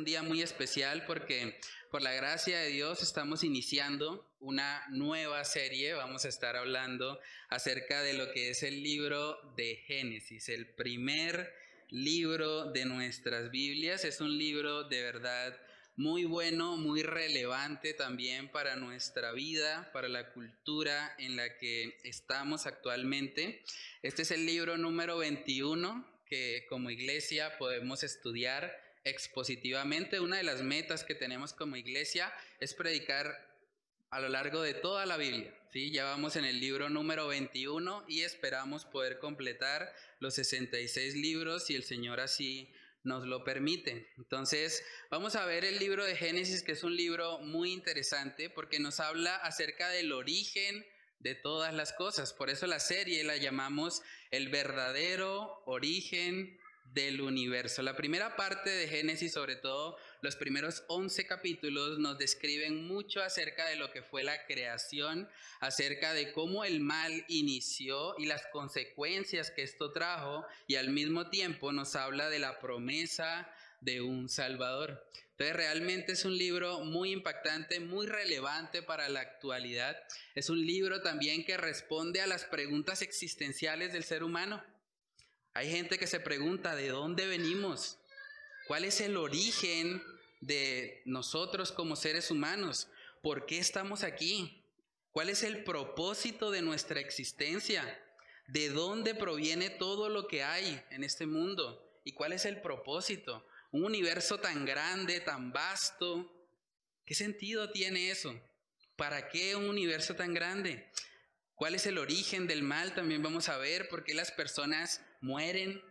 un día muy especial porque por la gracia de Dios estamos iniciando una nueva serie. Vamos a estar hablando acerca de lo que es el libro de Génesis, el primer libro de nuestras Biblias. Es un libro de verdad muy bueno, muy relevante también para nuestra vida, para la cultura en la que estamos actualmente. Este es el libro número 21 que como iglesia podemos estudiar expositivamente. Una de las metas que tenemos como iglesia es predicar a lo largo de toda la Biblia. ¿sí? Ya vamos en el libro número 21 y esperamos poder completar los 66 libros si el Señor así nos lo permite. Entonces, vamos a ver el libro de Génesis, que es un libro muy interesante porque nos habla acerca del origen de todas las cosas. Por eso la serie la llamamos El verdadero origen del universo. La primera parte de Génesis, sobre todo los primeros 11 capítulos, nos describen mucho acerca de lo que fue la creación, acerca de cómo el mal inició y las consecuencias que esto trajo, y al mismo tiempo nos habla de la promesa de un Salvador. Entonces realmente es un libro muy impactante, muy relevante para la actualidad. Es un libro también que responde a las preguntas existenciales del ser humano. Hay gente que se pregunta, ¿de dónde venimos? ¿Cuál es el origen de nosotros como seres humanos? ¿Por qué estamos aquí? ¿Cuál es el propósito de nuestra existencia? ¿De dónde proviene todo lo que hay en este mundo? ¿Y cuál es el propósito? un universo tan grande, tan vasto. ¿Qué sentido tiene eso? ¿Para qué un universo tan grande? ¿Cuál es el origen del mal? También vamos a ver por qué las personas mueren.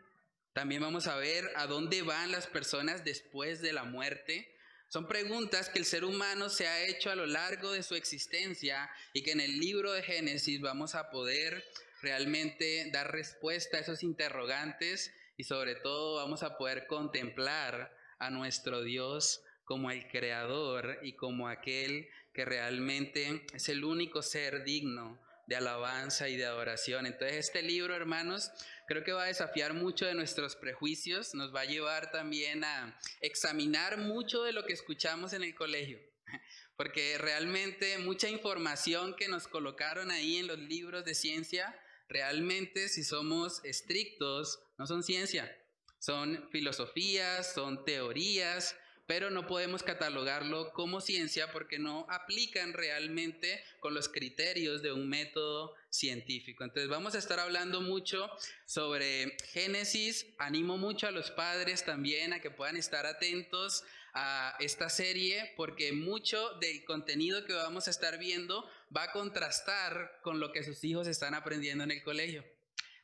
También vamos a ver a dónde van las personas después de la muerte. Son preguntas que el ser humano se ha hecho a lo largo de su existencia y que en el libro de Génesis vamos a poder realmente dar respuesta a esos interrogantes y sobre todo vamos a poder contemplar a nuestro Dios como el creador y como aquel que realmente es el único ser digno de alabanza y de adoración. Entonces este libro, hermanos, creo que va a desafiar mucho de nuestros prejuicios, nos va a llevar también a examinar mucho de lo que escuchamos en el colegio, porque realmente mucha información que nos colocaron ahí en los libros de ciencia, realmente si somos estrictos, no son ciencia, son filosofías, son teorías, pero no podemos catalogarlo como ciencia porque no aplican realmente con los criterios de un método científico. Entonces vamos a estar hablando mucho sobre Génesis. Animo mucho a los padres también a que puedan estar atentos a esta serie porque mucho del contenido que vamos a estar viendo va a contrastar con lo que sus hijos están aprendiendo en el colegio.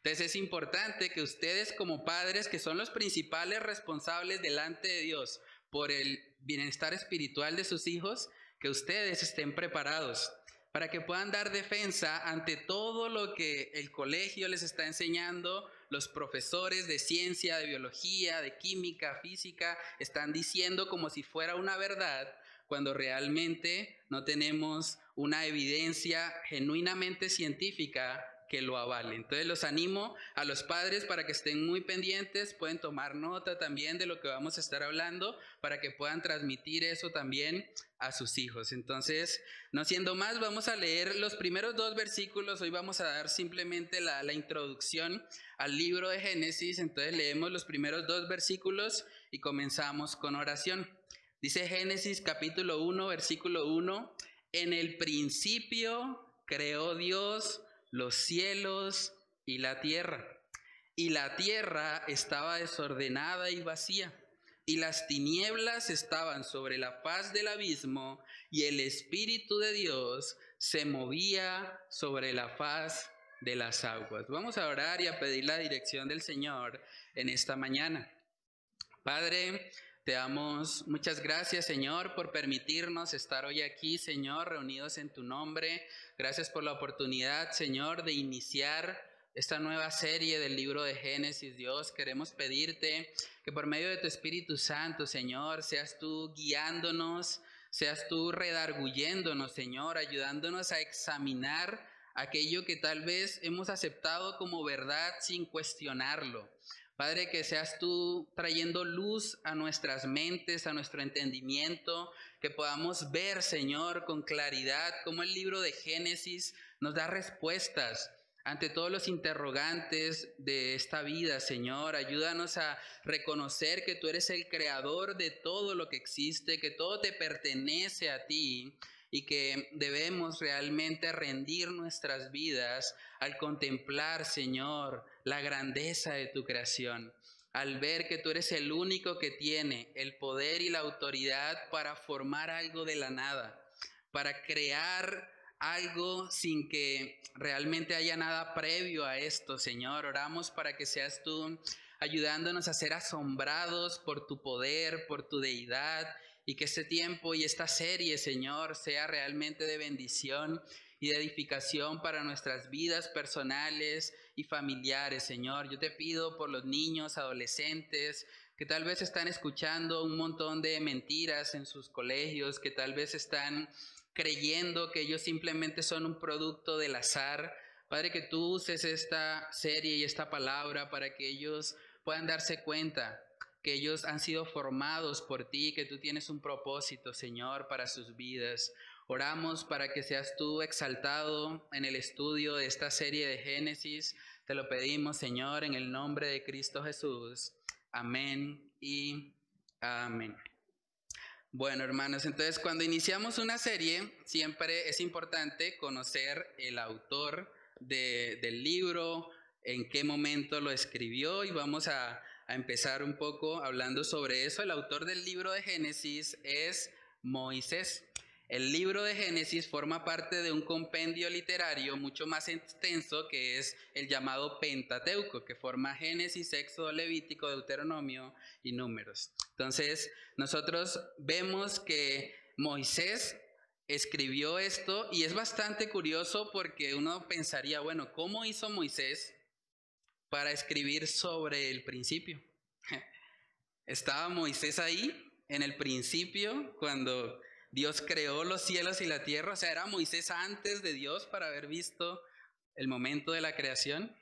Entonces es importante que ustedes como padres, que son los principales responsables delante de Dios por el bienestar espiritual de sus hijos, que ustedes estén preparados para que puedan dar defensa ante todo lo que el colegio les está enseñando, los profesores de ciencia, de biología, de química, física, están diciendo como si fuera una verdad, cuando realmente no tenemos una evidencia genuinamente científica que lo avale. Entonces los animo a los padres para que estén muy pendientes, pueden tomar nota también de lo que vamos a estar hablando para que puedan transmitir eso también a sus hijos. Entonces, no siendo más, vamos a leer los primeros dos versículos. Hoy vamos a dar simplemente la, la introducción al libro de Génesis. Entonces leemos los primeros dos versículos y comenzamos con oración. Dice Génesis capítulo 1, versículo 1, en el principio creó Dios los cielos y la tierra. Y la tierra estaba desordenada y vacía, y las tinieblas estaban sobre la faz del abismo, y el Espíritu de Dios se movía sobre la faz de las aguas. Vamos a orar y a pedir la dirección del Señor en esta mañana. Padre, te damos muchas gracias, Señor, por permitirnos estar hoy aquí, Señor, reunidos en tu nombre. Gracias por la oportunidad, Señor, de iniciar esta nueva serie del libro de Génesis, Dios. Queremos pedirte que por medio de tu Espíritu Santo, Señor, seas tú guiándonos, seas tú redarguyéndonos, Señor, ayudándonos a examinar aquello que tal vez hemos aceptado como verdad sin cuestionarlo. Padre, que seas tú trayendo luz a nuestras mentes, a nuestro entendimiento, que podamos ver, Señor, con claridad cómo el libro de Génesis nos da respuestas ante todos los interrogantes de esta vida, Señor. Ayúdanos a reconocer que tú eres el creador de todo lo que existe, que todo te pertenece a ti y que debemos realmente rendir nuestras vidas al contemplar, Señor, la grandeza de tu creación, al ver que tú eres el único que tiene el poder y la autoridad para formar algo de la nada, para crear algo sin que realmente haya nada previo a esto, Señor. Oramos para que seas tú ayudándonos a ser asombrados por tu poder, por tu deidad, y que este tiempo y esta serie, Señor, sea realmente de bendición y de edificación para nuestras vidas personales y familiares, Señor. Yo te pido por los niños, adolescentes, que tal vez están escuchando un montón de mentiras en sus colegios, que tal vez están creyendo que ellos simplemente son un producto del azar. Padre, que tú uses esta serie y esta palabra para que ellos puedan darse cuenta que ellos han sido formados por ti, que tú tienes un propósito, Señor, para sus vidas. Oramos para que seas tú exaltado en el estudio de esta serie de Génesis. Te lo pedimos, Señor, en el nombre de Cristo Jesús. Amén y amén. Bueno, hermanos, entonces cuando iniciamos una serie, siempre es importante conocer el autor del libro, en qué momento lo escribió y vamos a a empezar un poco hablando sobre eso. El autor del libro de Génesis es Moisés. El libro de Génesis forma parte de un compendio literario mucho más extenso que es el llamado Pentateuco, que forma Génesis, Éxodo, Levítico, Deuteronomio y Números. Entonces, nosotros vemos que Moisés escribió esto y es bastante curioso porque uno pensaría, bueno, ¿cómo hizo Moisés para escribir sobre el principio. Estaba Moisés ahí en el principio cuando Dios creó los cielos y la tierra. O sea, era Moisés antes de Dios para haber visto el momento de la creación.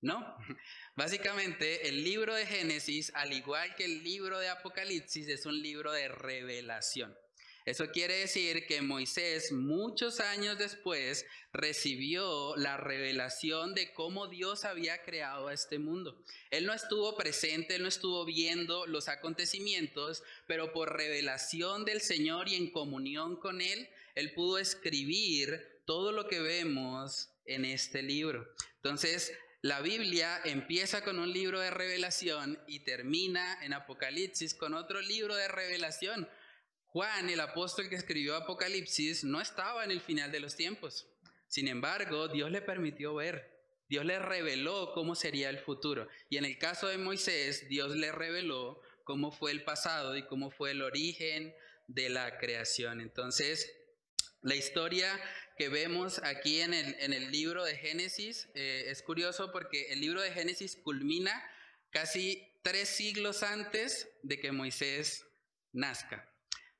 No, básicamente el libro de Génesis, al igual que el libro de Apocalipsis, es un libro de revelación. Eso quiere decir que Moisés muchos años después recibió la revelación de cómo Dios había creado a este mundo. Él no estuvo presente, él no estuvo viendo los acontecimientos, pero por revelación del Señor y en comunión con Él, Él pudo escribir todo lo que vemos en este libro. Entonces, la Biblia empieza con un libro de revelación y termina en Apocalipsis con otro libro de revelación Juan, el apóstol que escribió Apocalipsis, no estaba en el final de los tiempos. Sin embargo, Dios le permitió ver, Dios le reveló cómo sería el futuro. Y en el caso de Moisés, Dios le reveló cómo fue el pasado y cómo fue el origen de la creación. Entonces, la historia que vemos aquí en el, libro de Génesis eh, es curioso porque el libro de Génesis culmina casi tres siglos antes de que Moisés nazca.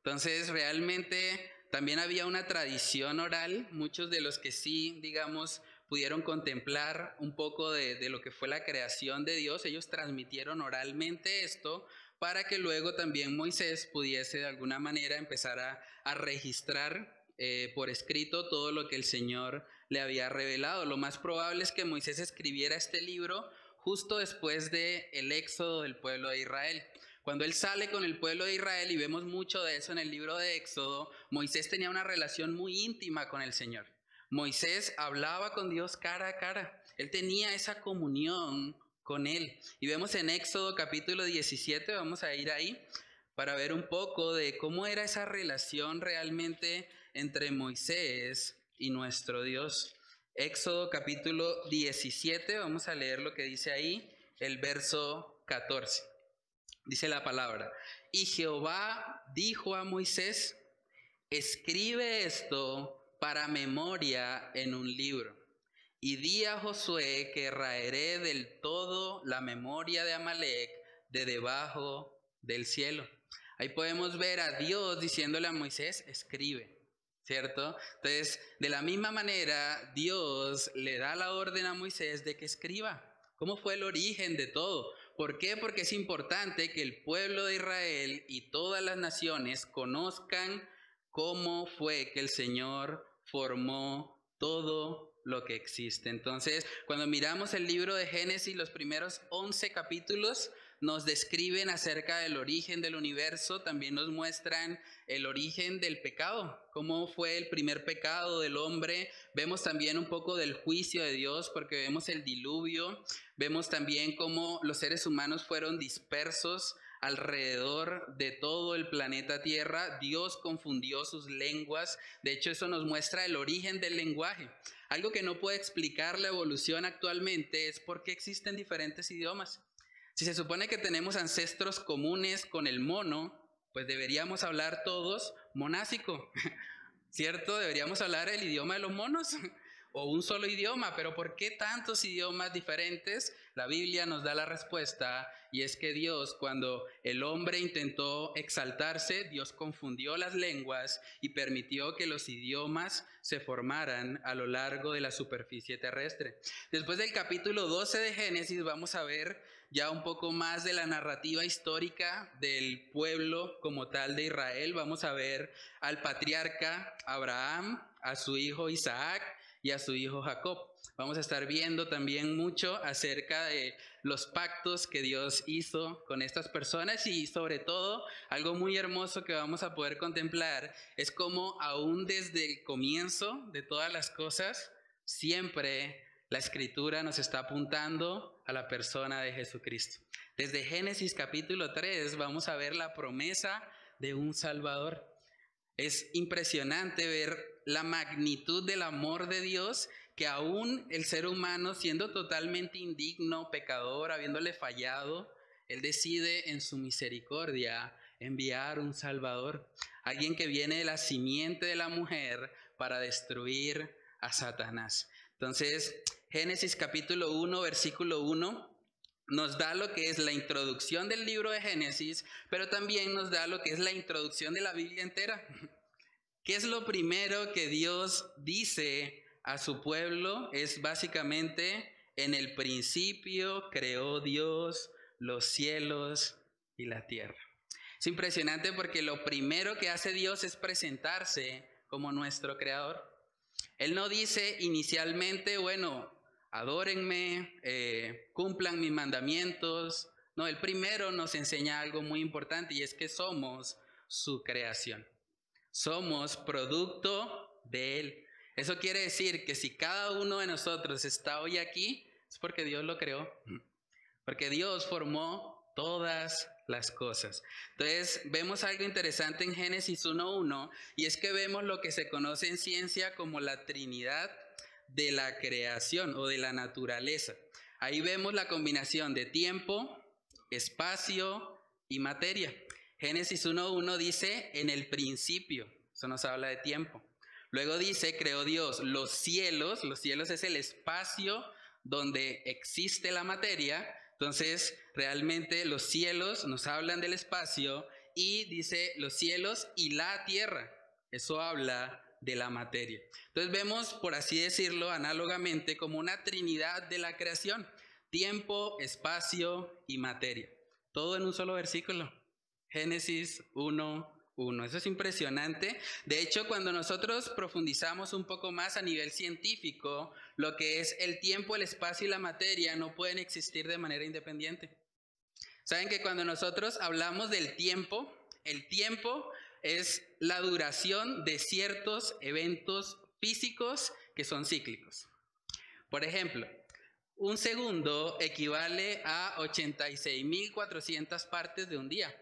Entonces, realmente también había una tradición oral, muchos de los que sí, digamos, pudieron contemplar un poco de, lo que fue la creación de Dios, ellos transmitieron oralmente esto para que luego también Moisés pudiese de alguna manera empezar a, registrar eh, por escrito todo lo que el Señor le había revelado. Lo más probable es que Moisés escribiera este libro justo después del el éxodo del pueblo de Israel. Cuando él sale con el pueblo de Israel, y vemos mucho de eso en el libro de Éxodo, Moisés tenía una relación muy íntima con el Señor. Moisés hablaba con Dios cara a cara. Él tenía esa comunión con Él. Y vemos en Éxodo capítulo 17, vamos a ir ahí para ver un poco de cómo era esa relación realmente entre Moisés y nuestro Dios. Éxodo capítulo 17, vamos a leer lo que dice ahí, el verso 14. Dice la palabra. Y Jehová dijo a Moisés, escribe esto para memoria en un libro. Y di a Josué que raeré del todo la memoria de Amalek de debajo del cielo. Ahí podemos ver a Dios diciéndole a Moisés, escribe, ¿cierto? Entonces, de la misma manera, Dios le da la orden a Moisés de que escriba ¿Cómo fue el origen de todo? ¿Por qué? Porque es importante que el pueblo de Israel y todas las naciones conozcan cómo fue que el Señor formó todo lo que existe. Entonces, cuando miramos el libro de Génesis, los primeros 11 capítulos nos describen acerca del origen del universo, también nos muestran el origen del pecado, cómo fue el primer pecado del hombre. Vemos también un poco del juicio de Dios porque vemos el diluvio, vemos también cómo los seres humanos fueron dispersos alrededor de todo el planeta Tierra. Dios confundió sus lenguas. De hecho, eso nos muestra el origen del lenguaje. Algo que no puede explicar la evolución actualmente es por qué existen diferentes idiomas. Si se supone que tenemos ancestros comunes con el mono, pues deberíamos hablar todos monásico, ¿cierto? Deberíamos hablar el idioma de los monos o un solo idioma, pero ¿por qué tantos idiomas diferentes? La Biblia nos da la respuesta y es que Dios, cuando el hombre intentó exaltarse, Dios confundió las lenguas y permitió que los idiomas se formaran a lo largo de la superficie terrestre. Después del capítulo 12 de Génesis vamos a ver ya un poco más de la narrativa histórica del pueblo como tal de Israel. Vamos a ver al patriarca Abraham, a su hijo Isaac, y a su hijo Jacob. Vamos a estar viendo también mucho acerca de los pactos que Dios hizo con estas personas y sobre todo algo muy hermoso que vamos a poder contemplar es cómo aún desde el comienzo de todas las cosas, siempre la escritura nos está apuntando a la persona de Jesucristo. Desde Génesis capítulo 3 vamos a ver la promesa de un Salvador. Es impresionante ver la magnitud del amor de Dios que aún el ser humano, siendo totalmente indigno, pecador, habiéndole fallado, Él decide en su misericordia enviar un Salvador, alguien que viene de la simiente de la mujer para destruir a Satanás. Entonces, Génesis capítulo 1, versículo 1 nos da lo que es la introducción del libro de Génesis, pero también nos da lo que es la introducción de la Biblia entera. ¿Qué es lo primero que Dios dice a su pueblo? Es básicamente, en el principio creó Dios los cielos y la tierra. Es impresionante porque lo primero que hace Dios es presentarse como nuestro creador. Él no dice inicialmente, bueno, adórenme, eh, cumplan mis mandamientos. No, el primero nos enseña algo muy importante y es que somos su creación. Somos producto de Él. Eso quiere decir que si cada uno de nosotros está hoy aquí, es porque Dios lo creó. Porque Dios formó todas las cosas. Entonces, vemos algo interesante en Génesis 1.1 y es que vemos lo que se conoce en ciencia como la Trinidad de la creación o de la naturaleza. Ahí vemos la combinación de tiempo, espacio y materia. Génesis 1.1 dice, en el principio, eso nos habla de tiempo. Luego dice, creó Dios los cielos, los cielos es el espacio donde existe la materia, entonces realmente los cielos nos hablan del espacio y dice los cielos y la tierra, eso habla de la materia. Entonces vemos, por así decirlo, análogamente como una trinidad de la creación, tiempo, espacio y materia, todo en un solo versículo. Génesis 1, 1. Eso es impresionante. De hecho, cuando nosotros profundizamos un poco más a nivel científico, lo que es el tiempo, el espacio y la materia no pueden existir de manera independiente. Saben que cuando nosotros hablamos del tiempo, el tiempo es la duración de ciertos eventos físicos que son cíclicos. Por ejemplo, un segundo equivale a 86.400 partes de un día.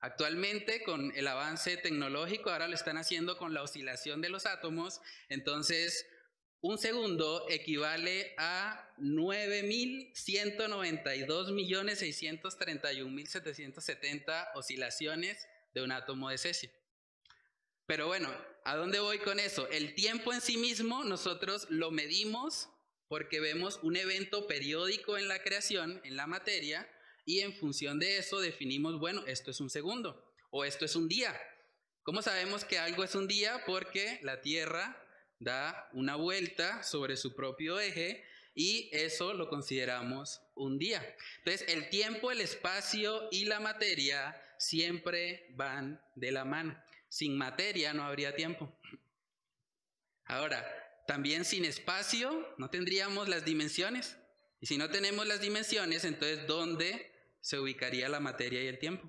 Actualmente, con el avance tecnológico, ahora lo están haciendo con la oscilación de los átomos, entonces un segundo equivale a 9.192.631.770 oscilaciones de un átomo de cesio. Pero bueno, ¿a dónde voy con eso? El tiempo en sí mismo nosotros lo medimos porque vemos un evento periódico en la creación, en la materia, y en función de eso definimos, bueno, esto es un segundo o esto es un día. ¿Cómo sabemos que algo es un día? Porque la Tierra da una vuelta sobre su propio eje y eso lo consideramos un día. Entonces, el tiempo, el espacio y la materia siempre van de la mano. Sin materia no habría tiempo. Ahora, también sin espacio no tendríamos las dimensiones. Y si no tenemos las dimensiones, entonces ¿dónde se ubicaría la materia y el tiempo?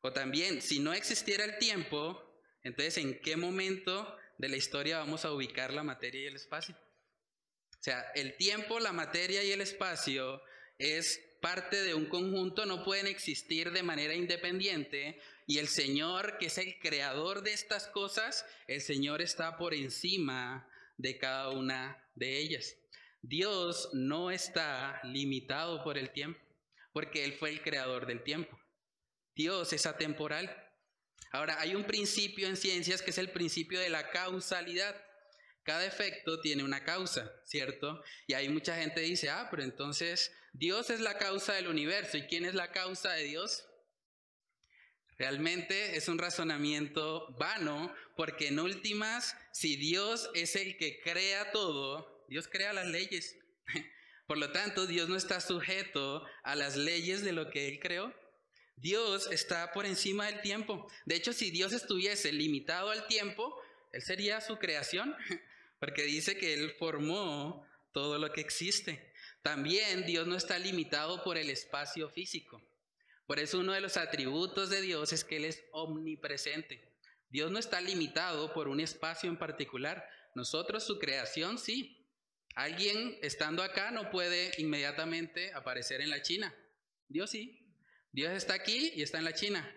O también, si no existiera el tiempo, entonces ¿en qué momento de la historia vamos a ubicar la materia y el espacio? O sea, el tiempo, la materia y el espacio es parte de un conjunto, no pueden existir de manera independiente y el Señor, que es el creador de estas cosas, el Señor está por encima de cada una de ellas. Dios no está limitado por el tiempo, porque Él fue el creador del tiempo. Dios es atemporal. Ahora, hay un principio en ciencias que es el principio de la causalidad. Cada efecto tiene una causa, ¿cierto? Y hay mucha gente dice, ah, pero entonces Dios es la causa del universo. ¿Y quién es la causa de Dios? Realmente es un razonamiento vano, porque en últimas, si Dios es el que crea todo, Dios crea las leyes. Por lo tanto, Dios no está sujeto a las leyes de lo que Él creó. Dios está por encima del tiempo. De hecho, si Dios estuviese limitado al tiempo, Él sería su creación. porque dice que Él formó todo lo que existe. También Dios no está limitado por el espacio físico. Por eso uno de los atributos de Dios es que Él es omnipresente. Dios no está limitado por un espacio en particular. Nosotros, su creación, sí. Alguien estando acá no puede inmediatamente aparecer en la China. Dios sí. Dios está aquí y está en la China.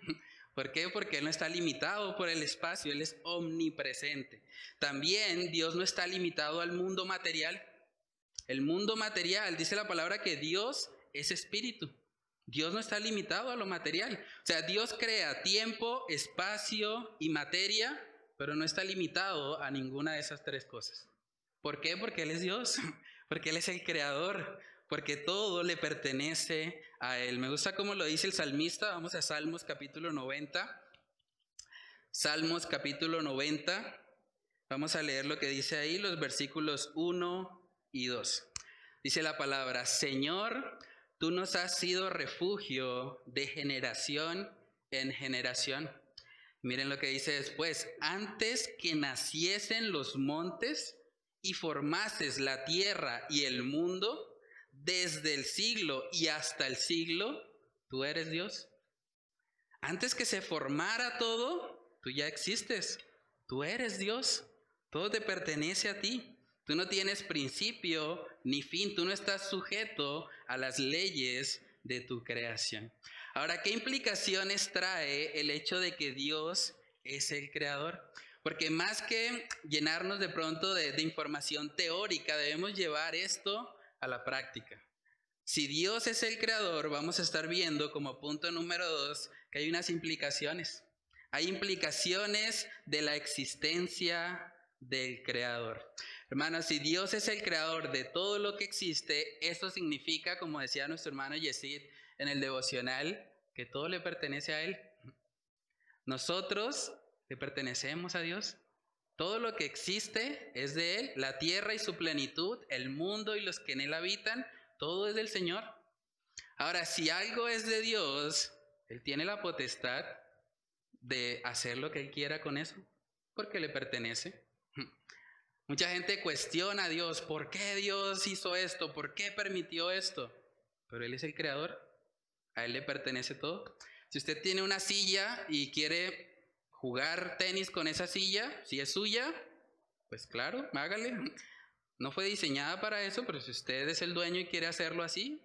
¿Por qué? Porque Él no está limitado por el espacio, Él es omnipresente. También Dios no está limitado al mundo material. El mundo material, dice la palabra que Dios es espíritu. Dios no está limitado a lo material. O sea, Dios crea tiempo, espacio y materia, pero no está limitado a ninguna de esas tres cosas. ¿Por qué? Porque Él es Dios, porque Él es el creador, porque todo le pertenece a Él. Me gusta cómo lo dice el salmista. Vamos a Salmos capítulo 90. Salmos capítulo 90. Vamos a leer lo que dice ahí, los versículos 1 y 2. Dice la palabra, Señor, tú nos has sido refugio de generación en generación. Miren lo que dice después, antes que naciesen los montes y formases la tierra y el mundo, desde el siglo y hasta el siglo, tú eres Dios. Antes que se formara todo, tú ya existes. Tú eres Dios. Todo te pertenece a ti. Tú no tienes principio ni fin. Tú no estás sujeto a las leyes de tu creación. Ahora, ¿qué implicaciones trae el hecho de que Dios es el creador? Porque más que llenarnos de pronto de, de información teórica, debemos llevar esto a la práctica. Si Dios es el creador, vamos a estar viendo como punto número dos que hay unas implicaciones. Hay implicaciones de la existencia del creador. Hermanos, si Dios es el creador de todo lo que existe, eso significa, como decía nuestro hermano Yesid en el devocional, que todo le pertenece a Él. Nosotros le pertenecemos a Dios. Todo lo que existe es de Él, la tierra y su plenitud, el mundo y los que en Él habitan, todo es del Señor. Ahora, si algo es de Dios, Él tiene la potestad de hacer lo que Él quiera con eso, porque le pertenece. Mucha gente cuestiona a Dios, ¿por qué Dios hizo esto? ¿Por qué permitió esto? Pero Él es el creador, a Él le pertenece todo. Si usted tiene una silla y quiere jugar tenis con esa silla, si es suya, pues claro, hágale. No fue diseñada para eso, pero si usted es el dueño y quiere hacerlo así,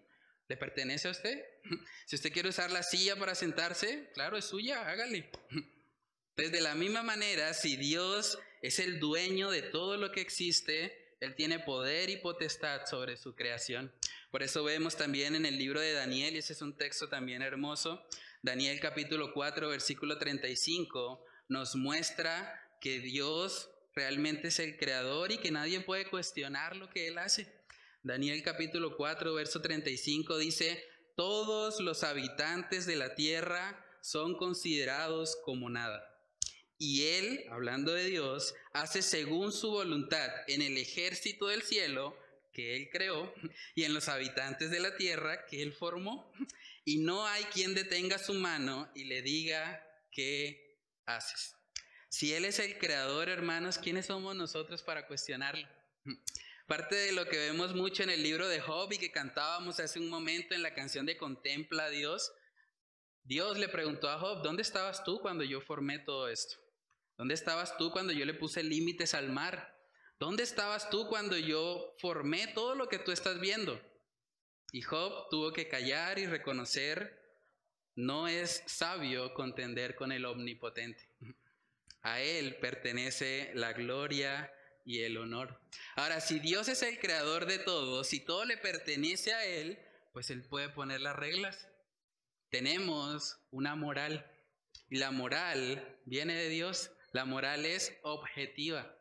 le pertenece a usted. Si usted quiere usar la silla para sentarse, claro, es suya, hágale. Entonces, de la misma manera, si Dios es el dueño de todo lo que existe, Él tiene poder y potestad sobre su creación. Por eso vemos también en el libro de Daniel, y ese es un texto también hermoso, Daniel capítulo 4, versículo 35, nos muestra que Dios realmente es el creador y que nadie puede cuestionar lo que Él hace. Daniel capítulo 4, verso 35 dice, todos los habitantes de la tierra son considerados como nada. Y Él, hablando de Dios, hace según su voluntad en el ejército del cielo que Él creó y en los habitantes de la tierra que Él formó. Y no hay quien detenga su mano y le diga qué haces. Si Él es el creador, hermanos, ¿quiénes somos nosotros para cuestionarlo? Parte de lo que vemos mucho en el libro de Job y que cantábamos hace un momento en la canción de Contempla a Dios, Dios le preguntó a Job, ¿dónde estabas tú cuando yo formé todo esto? ¿Dónde estabas tú cuando yo le puse límites al mar? ¿Dónde estabas tú cuando yo formé todo lo que tú estás viendo? Y Job tuvo que callar y reconocer, no es sabio contender con el omnipotente. A Él pertenece la gloria y el honor. Ahora, si Dios es el creador de todo, si todo le pertenece a Él, pues Él puede poner las reglas. Tenemos una moral y la moral viene de Dios. La moral es objetiva.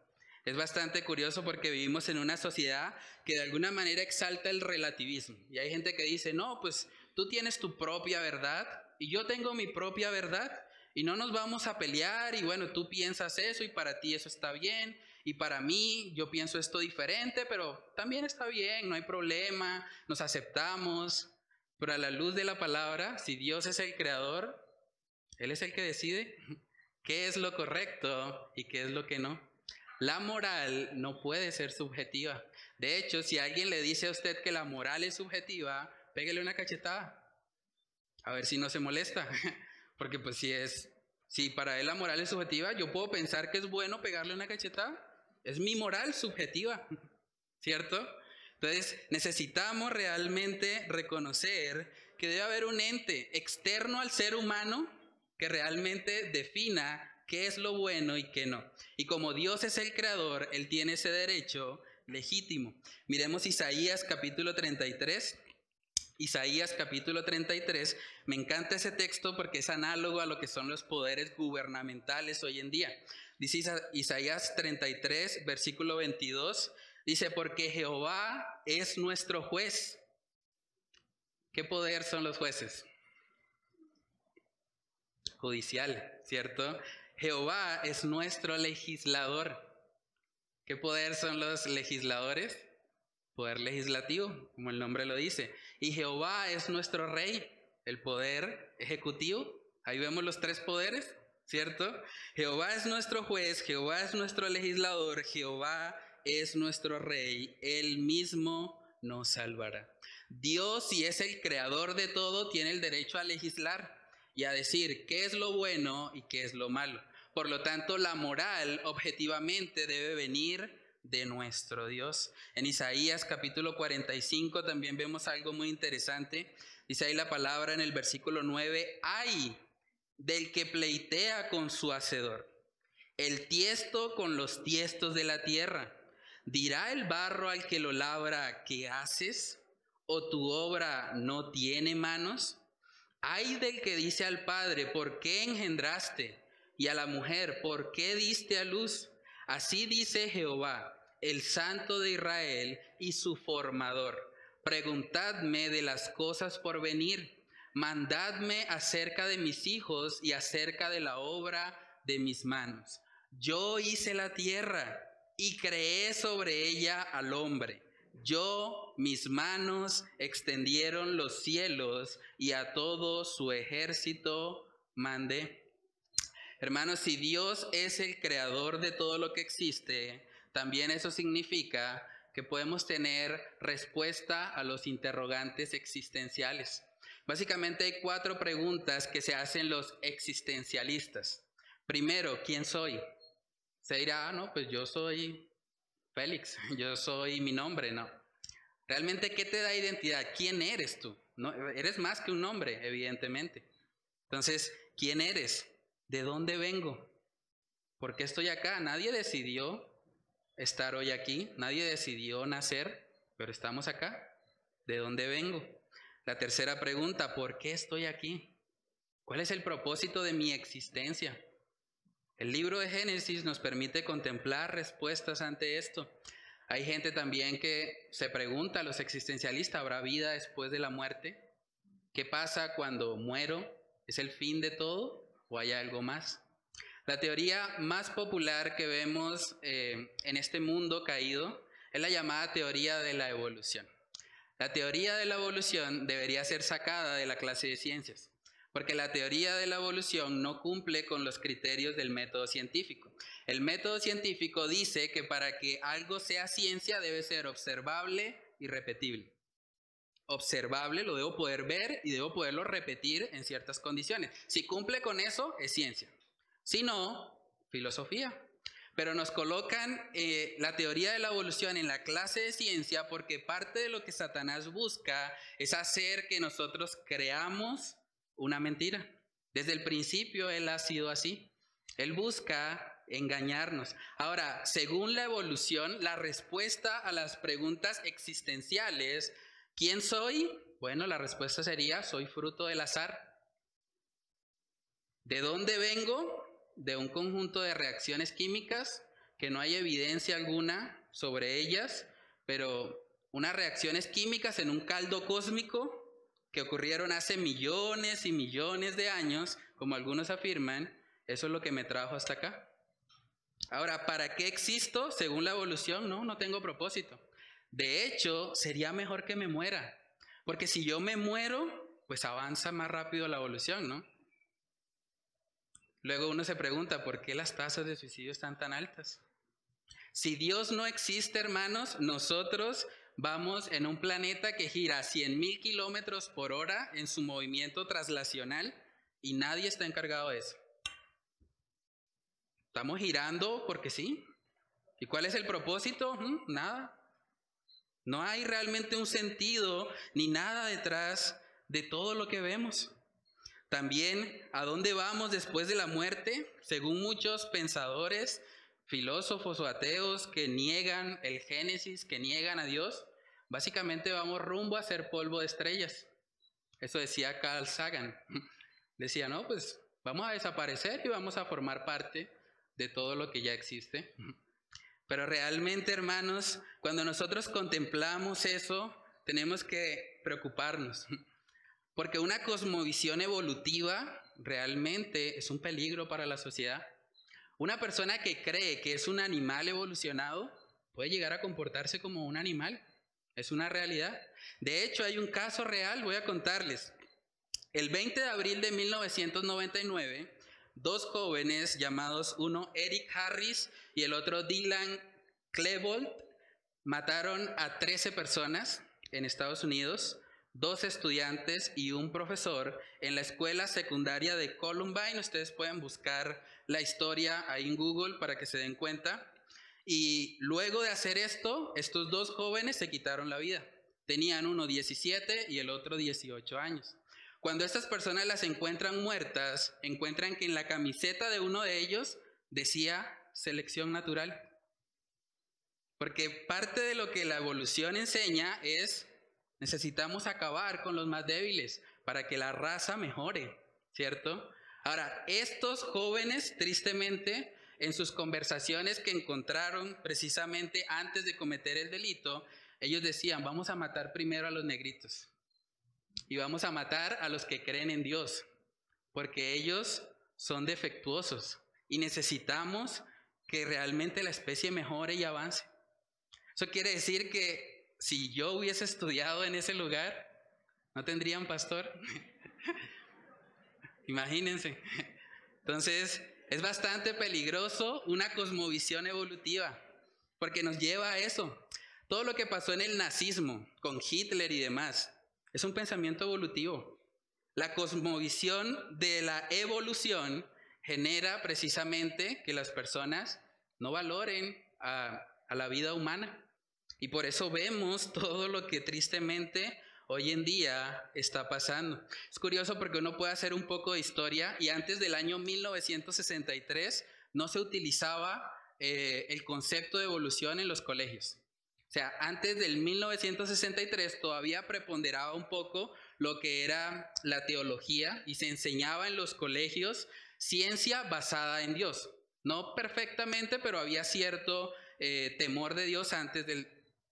Es bastante curioso porque vivimos en una sociedad que de alguna manera exalta el relativismo. Y hay gente que dice, no, pues tú tienes tu propia verdad y yo tengo mi propia verdad y no nos vamos a pelear y bueno, tú piensas eso y para ti eso está bien y para mí yo pienso esto diferente, pero también está bien, no hay problema, nos aceptamos. Pero a la luz de la palabra, si Dios es el creador, Él es el que decide qué es lo correcto y qué es lo que no. La moral no puede ser subjetiva. De hecho, si alguien le dice a usted que la moral es subjetiva, pégale una cachetada. A ver si no se molesta. Porque pues si es, si para él la moral es subjetiva, yo puedo pensar que es bueno pegarle una cachetada. Es mi moral subjetiva, ¿cierto? Entonces necesitamos realmente reconocer que debe haber un ente externo al ser humano que realmente defina qué es lo bueno y qué no. Y como Dios es el creador, Él tiene ese derecho legítimo. Miremos Isaías capítulo 33. Isaías capítulo 33, me encanta ese texto porque es análogo a lo que son los poderes gubernamentales hoy en día. Dice Isaías 33, versículo 22, dice, porque Jehová es nuestro juez. ¿Qué poder son los jueces? Judicial, ¿cierto? Jehová es nuestro legislador. ¿Qué poder son los legisladores? Poder legislativo, como el nombre lo dice. Y Jehová es nuestro rey, el poder ejecutivo. Ahí vemos los tres poderes, ¿cierto? Jehová es nuestro juez, Jehová es nuestro legislador, Jehová es nuestro rey, él mismo nos salvará. Dios, si es el creador de todo, tiene el derecho a legislar y a decir qué es lo bueno y qué es lo malo. Por lo tanto, la moral objetivamente debe venir de nuestro Dios. En Isaías capítulo 45 también vemos algo muy interesante. Dice ahí la palabra en el versículo 9, ay del que pleitea con su hacedor, el tiesto con los tiestos de la tierra. ¿Dirá el barro al que lo labra, ¿qué haces? ¿O tu obra no tiene manos? Ay del que dice al Padre, ¿por qué engendraste? Y a la mujer, ¿por qué diste a luz? Así dice Jehová, el Santo de Israel y su formador. Preguntadme de las cosas por venir. Mandadme acerca de mis hijos y acerca de la obra de mis manos. Yo hice la tierra y creé sobre ella al hombre yo, mis manos extendieron los cielos y a todo su ejército mandé. Hermanos, si Dios es el creador de todo lo que existe, también eso significa que podemos tener respuesta a los interrogantes existenciales. Básicamente hay cuatro preguntas que se hacen los existencialistas. Primero, ¿quién soy? Se dirá, ah, no, pues yo soy Félix, yo soy mi nombre, no. Realmente, ¿qué te da identidad? ¿Quién eres tú? No, eres más que un nombre, evidentemente. Entonces, ¿quién eres? ¿De dónde vengo? ¿Por qué estoy acá? Nadie decidió estar hoy aquí, nadie decidió nacer, pero estamos acá. ¿De dónde vengo? La tercera pregunta, ¿por qué estoy aquí? ¿Cuál es el propósito de mi existencia? El libro de Génesis nos permite contemplar respuestas ante esto. Hay gente también que se pregunta, a los existencialistas, ¿habrá vida después de la muerte? ¿Qué pasa cuando muero? ¿Es el fin de todo o hay algo más? La teoría más popular que vemos eh, en este mundo caído Es la llamada teoría de la evolución. La teoría de la evolución debería ser sacada de la clase de ciencias, porque la teoría de la evolución no cumple con los criterios del método científico. El método científico dice que para que algo sea ciencia debe ser observable y repetible. Observable lo debo poder ver y debo poderlo repetir en ciertas condiciones. Si cumple con eso, es ciencia. Si no, filosofía. Pero nos colocan eh, la teoría de la evolución en la clase de ciencia porque parte de lo que Satanás busca es hacer que nosotros creamos una mentira. Desde el principio él ha sido así. Él busca engañarnos. Ahora, según la evolución, la respuesta a las preguntas existenciales, ¿quién soy? Bueno, la respuesta sería, soy fruto del azar. ¿De dónde vengo? De un conjunto de reacciones químicas que no hay evidencia alguna sobre ellas, pero unas reacciones químicas en un caldo cósmico que ocurrieron hace millones y millones de años, como algunos afirman, eso es lo que me trajo hasta acá. Ahora, ¿para qué existo? Según la evolución, no, no tengo propósito. De hecho, sería mejor que me muera, porque si yo me muero, pues avanza más rápido la evolución, ¿no? Luego uno se pregunta, ¿por qué las tasas de suicidio están tan altas? Si Dios no existe, hermanos, nosotros vamos en un planeta que gira a 100 mil kilómetros por hora en su movimiento traslacional y nadie está encargado de eso. Estamos girando porque sí. ¿Y cuál es el propósito? Mm, nada. No hay realmente un sentido ni nada detrás de todo lo que vemos. También, ¿a dónde vamos después de la muerte? Según muchos pensadores, filósofos o ateos que niegan el Génesis, que niegan a Dios, básicamente vamos rumbo a ser polvo de estrellas. Eso decía Carl Sagan. Decía, no, pues vamos a desaparecer y vamos a formar parte de todo lo que ya existe. Pero realmente, hermanos, cuando nosotros contemplamos eso, tenemos que preocuparnos. Porque una cosmovisión evolutiva realmente es un peligro para la sociedad. Una persona que cree que es un animal evolucionado puede llegar a comportarse como un animal. Es una realidad. De hecho, hay un caso real, voy a contarles. El 20 de abril de 1999, dos jóvenes llamados uno Eric Harris y el otro Dylan Klebold mataron a 13 personas en Estados Unidos, dos estudiantes y un profesor en la escuela secundaria de Columbine. Ustedes pueden buscar la historia ahí en Google para que se den cuenta. Y luego de hacer esto, estos dos jóvenes se quitaron la vida. Tenían uno 17 y el otro 18 años. Cuando estas personas las encuentran muertas, encuentran que en la camiseta de uno de ellos decía selección natural. Porque parte de lo que la evolución enseña es necesitamos acabar con los más débiles para que la raza mejore, ¿cierto? Ahora, estos jóvenes, tristemente, en sus conversaciones que encontraron precisamente antes de cometer el delito, ellos decían, vamos a matar primero a los negritos. Y vamos a matar a los que creen en Dios, porque ellos son defectuosos y necesitamos que realmente la especie mejore y avance. Eso quiere decir que si yo hubiese estudiado en ese lugar, no tendrían pastor. Imagínense. Entonces, es bastante peligroso una cosmovisión evolutiva, porque nos lleva a eso. Todo lo que pasó en el nazismo, con Hitler y demás, es un pensamiento evolutivo. La cosmovisión de la evolución genera precisamente que las personas no valoren a, la vida humana. Y por eso vemos todo lo que tristemente hoy en día está pasando. Es curioso porque uno puede hacer un poco de historia y antes del año 1963 no se utilizaba eh, el concepto de evolución en los colegios. O sea, antes del 1963 todavía preponderaba un poco lo que era la teología y se enseñaba en los colegios ciencia basada en Dios. No perfectamente, pero había cierto eh, temor de Dios antes del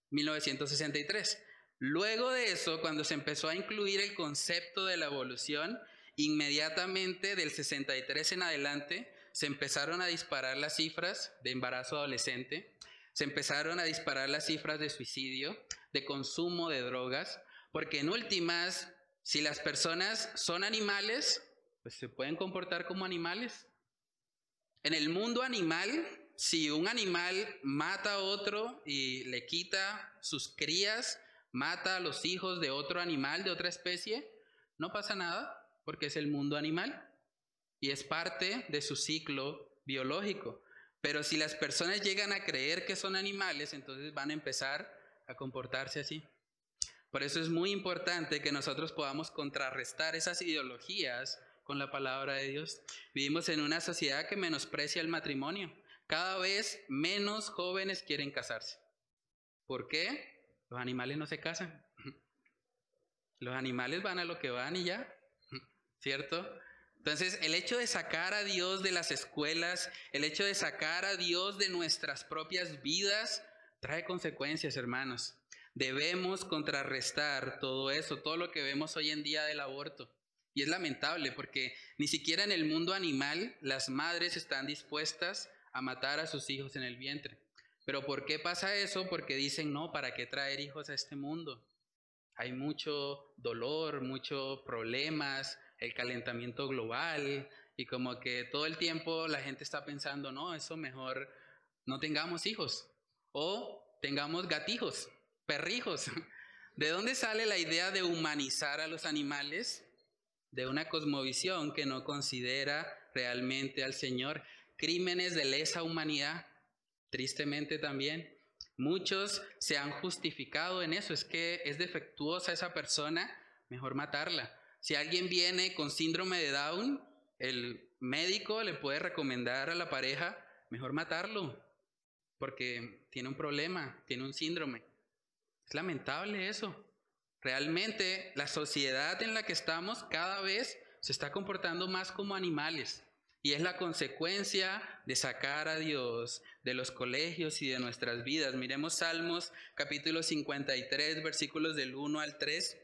1963. Luego de eso, cuando se empezó a incluir el concepto de la evolución, inmediatamente del 63 en adelante se empezaron a disparar las cifras de embarazo adolescente Se empezaron a disparar las cifras de suicidio, de consumo de drogas, porque en últimas, si las personas son animales, pues se pueden comportar como animales. En el mundo animal, si un animal mata a otro y le quita sus crías, mata a los hijos de otro animal, de otra especie, no pasa nada porque es el mundo animal y es parte de su ciclo biológico. Pero si las personas llegan a creer que son animales, entonces van a empezar a comportarse así. Por eso es muy importante que nosotros podamos contrarrestar esas ideologías con la palabra de Dios. Vivimos en una sociedad que menosprecia el matrimonio. Cada vez menos jóvenes quieren casarse. ¿Por qué? Los animales no se casan. Los animales van a lo que van y ya. ¿Cierto? Entonces, el hecho de sacar a Dios de las escuelas, el hecho de sacar a Dios de nuestras propias vidas, trae consecuencias, hermanos. Debemos contrarrestar todo eso, todo lo que vemos hoy en día del aborto. Y es lamentable porque ni siquiera en el mundo animal las madres están dispuestas a matar a sus hijos en el vientre. Pero ¿por qué pasa eso? Porque dicen, no, ¿para qué traer hijos a este mundo? Hay mucho dolor, muchos problemas, el calentamiento global y como que todo el tiempo la gente está pensando, no, eso mejor no tengamos hijos o tengamos gatijos, perrijos. ¿De dónde sale la idea de humanizar a los animales? De una cosmovisión que no considera realmente al Señor. Crímenes de lesa humanidad, tristemente también. Muchos se han justificado en eso, es que es defectuosa esa persona, mejor matarla. Si alguien viene con síndrome de Down, el médico le puede recomendar a la pareja, mejor matarlo, porque tiene un problema, tiene un síndrome. Es lamentable eso. Realmente la sociedad en la que estamos cada vez se está comportando más como animales. Y es la consecuencia de sacar a Dios de los colegios y de nuestras vidas. Miremos Salmos capítulo 53, versículos del 1 al 3.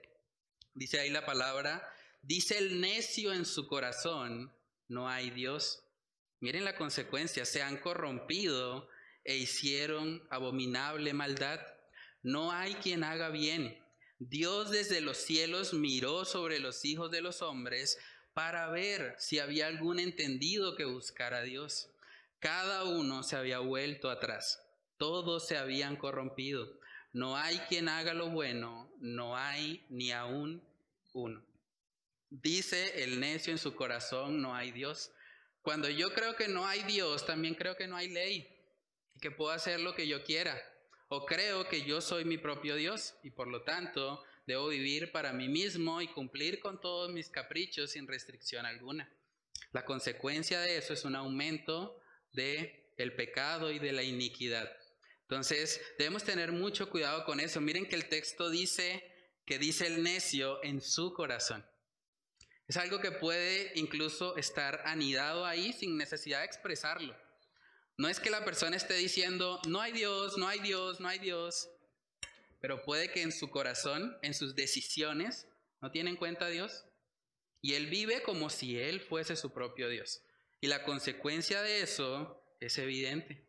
Dice ahí la palabra, dice el necio en su corazón, no hay Dios. Miren la consecuencia, se han corrompido e hicieron abominable maldad. No hay quien haga bien. Dios desde los cielos miró sobre los hijos de los hombres para ver si había algún entendido que buscara a Dios. Cada uno se había vuelto atrás, todos se habían corrompido. No hay quien haga lo bueno, no hay ni aún uno. Dice el necio en su corazón, no hay Dios. Cuando yo creo que no hay Dios, también creo que no hay ley y que puedo hacer lo que yo quiera. O creo que yo soy mi propio Dios y por lo tanto debo vivir para mí mismo y cumplir con todos mis caprichos sin restricción alguna. La consecuencia de eso es un aumento de el pecado y de la iniquidad. Entonces, debemos tener mucho cuidado con eso. Miren que el texto dice que dice el necio en su corazón. Es algo que puede incluso estar anidado ahí sin necesidad de expresarlo. No es que la persona esté diciendo, no hay Dios, no hay Dios, no hay Dios, pero puede que en su corazón, en sus decisiones, no tiene en cuenta a Dios. Y él vive como si él fuese su propio Dios. Y la consecuencia de eso es evidente.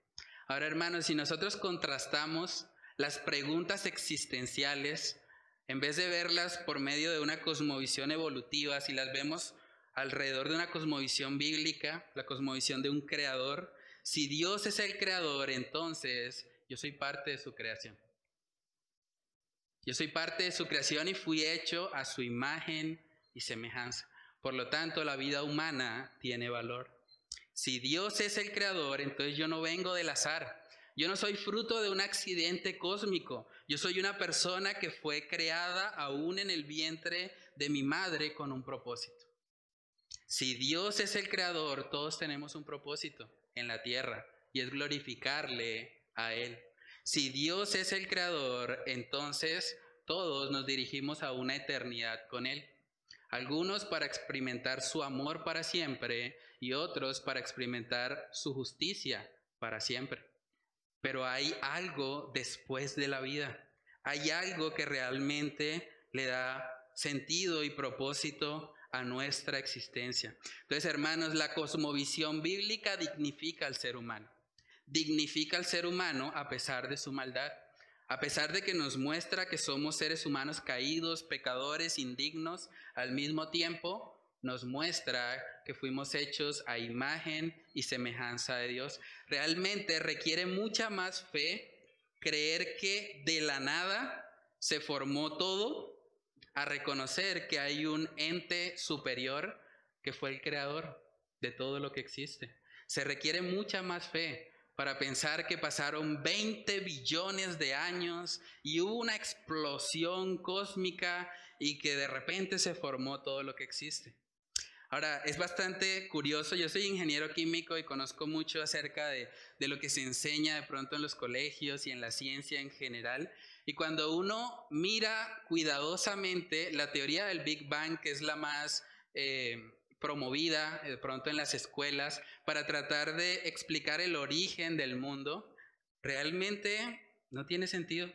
Ahora, hermanos, si nosotros contrastamos las preguntas existenciales, en vez de verlas por medio de una cosmovisión evolutiva, si las vemos alrededor de una cosmovisión bíblica, la cosmovisión de un creador, si Dios es el creador, entonces yo soy parte de su creación. Yo soy parte de su creación y fui hecho a su imagen y semejanza. Por lo tanto, la vida humana tiene valor. Si Dios es el creador, entonces yo no vengo del azar. Yo no soy fruto de un accidente cósmico. Yo soy una persona que fue creada aún en el vientre de mi madre con un propósito. Si Dios es el creador, todos tenemos un propósito en la tierra y es glorificarle a Él. Si Dios es el creador, entonces todos nos dirigimos a una eternidad con Él. Algunos para experimentar su amor para siempre y otros para experimentar su justicia para siempre. Pero hay algo después de la vida. Hay algo que realmente le da sentido y propósito a nuestra existencia. Entonces, hermanos, la cosmovisión bíblica dignifica al ser humano. dignifica al ser humano a pesar de su maldad. A pesar de que nos muestra que somos seres humanos caídos, pecadores, indignos, al mismo tiempo nos muestra que fuimos hechos a imagen y semejanza de Dios. Realmente requiere mucha más fe creer que de la nada se formó todo a reconocer que hay un ente superior que fue el creador de todo lo que existe. Se requiere mucha más fe para pensar que pasaron 20 billones de años y hubo una explosión cósmica y que de repente se formó todo lo que existe. Ahora, es bastante curioso, yo soy ingeniero químico y conozco mucho acerca de, de, lo que se enseña de pronto en los colegios y en la ciencia en general. Y cuando uno mira cuidadosamente la teoría del Big Bang, que es la más eh, promovida de pronto en las escuelas, para tratar de explicar el origen del mundo, realmente no tiene sentido.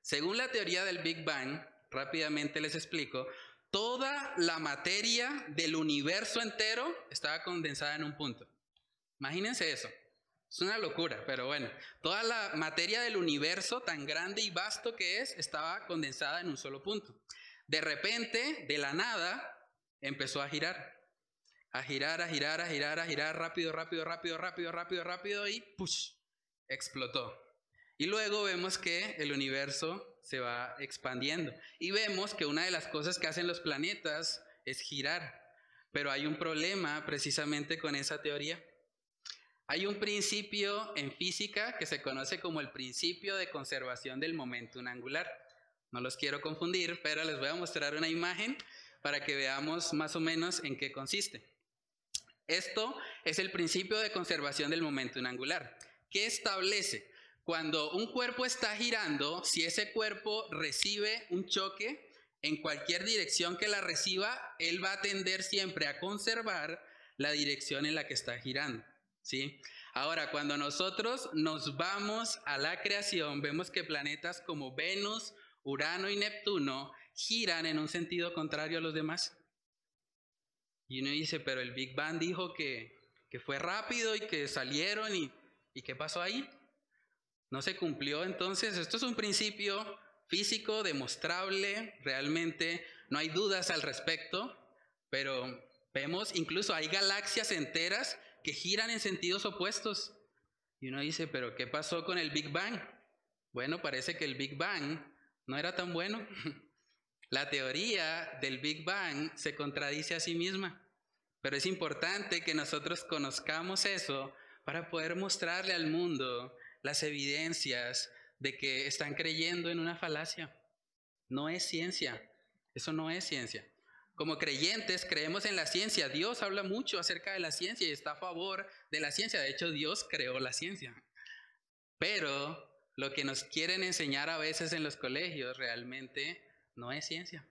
Según la teoría del Big Bang, rápidamente les explico, Toda la materia del universo entero estaba condensada en un punto. Imagínense eso. Es una locura, pero bueno. Toda la materia del universo, tan grande y vasto que es, estaba condensada en un solo punto. De repente, de la nada, empezó a girar. A girar, a girar, a girar, a girar, rápido, rápido, rápido, rápido, rápido, rápido, y ¡push! explotó. Y luego vemos que el universo se va expandiendo. Y vemos que una de las cosas que hacen los planetas es girar. Pero hay un problema precisamente con esa teoría. Hay un principio en física que se conoce como el principio de conservación del momento angular. No los quiero confundir, pero les voy a mostrar una imagen para que veamos más o menos en qué consiste. Esto es el principio de conservación del momento angular. ¿Qué establece? Cuando un cuerpo está girando, si ese cuerpo recibe un choque, en cualquier dirección que la reciba, él va a tender siempre a conservar la dirección en la que está girando. ¿Sí? Ahora, cuando nosotros nos vamos a la creación, vemos que planetas como Venus, Urano y Neptuno giran en un sentido contrario a los demás. Y uno dice, pero el Big Bang dijo que, fue rápido y que salieron y, ¿y qué pasó ahí? no se cumplió. Entonces, esto es un principio físico, demostrable, realmente no hay dudas al respecto, pero vemos incluso hay galaxias enteras que giran en sentidos opuestos. Y uno dice, pero ¿qué pasó con el Big Bang? Bueno, parece que el Big Bang no era tan bueno. La teoría del Big Bang se contradice a sí misma, pero es importante que nosotros conozcamos eso para poder mostrarle al mundo las evidencias de que están creyendo en una falacia. No es ciencia. Eso no es ciencia. Como creyentes creemos en la ciencia. Dios habla mucho acerca de la ciencia y está a favor de la ciencia. De hecho, Dios creó la ciencia. Pero lo que nos quieren enseñar a veces en los colegios realmente no es ciencia.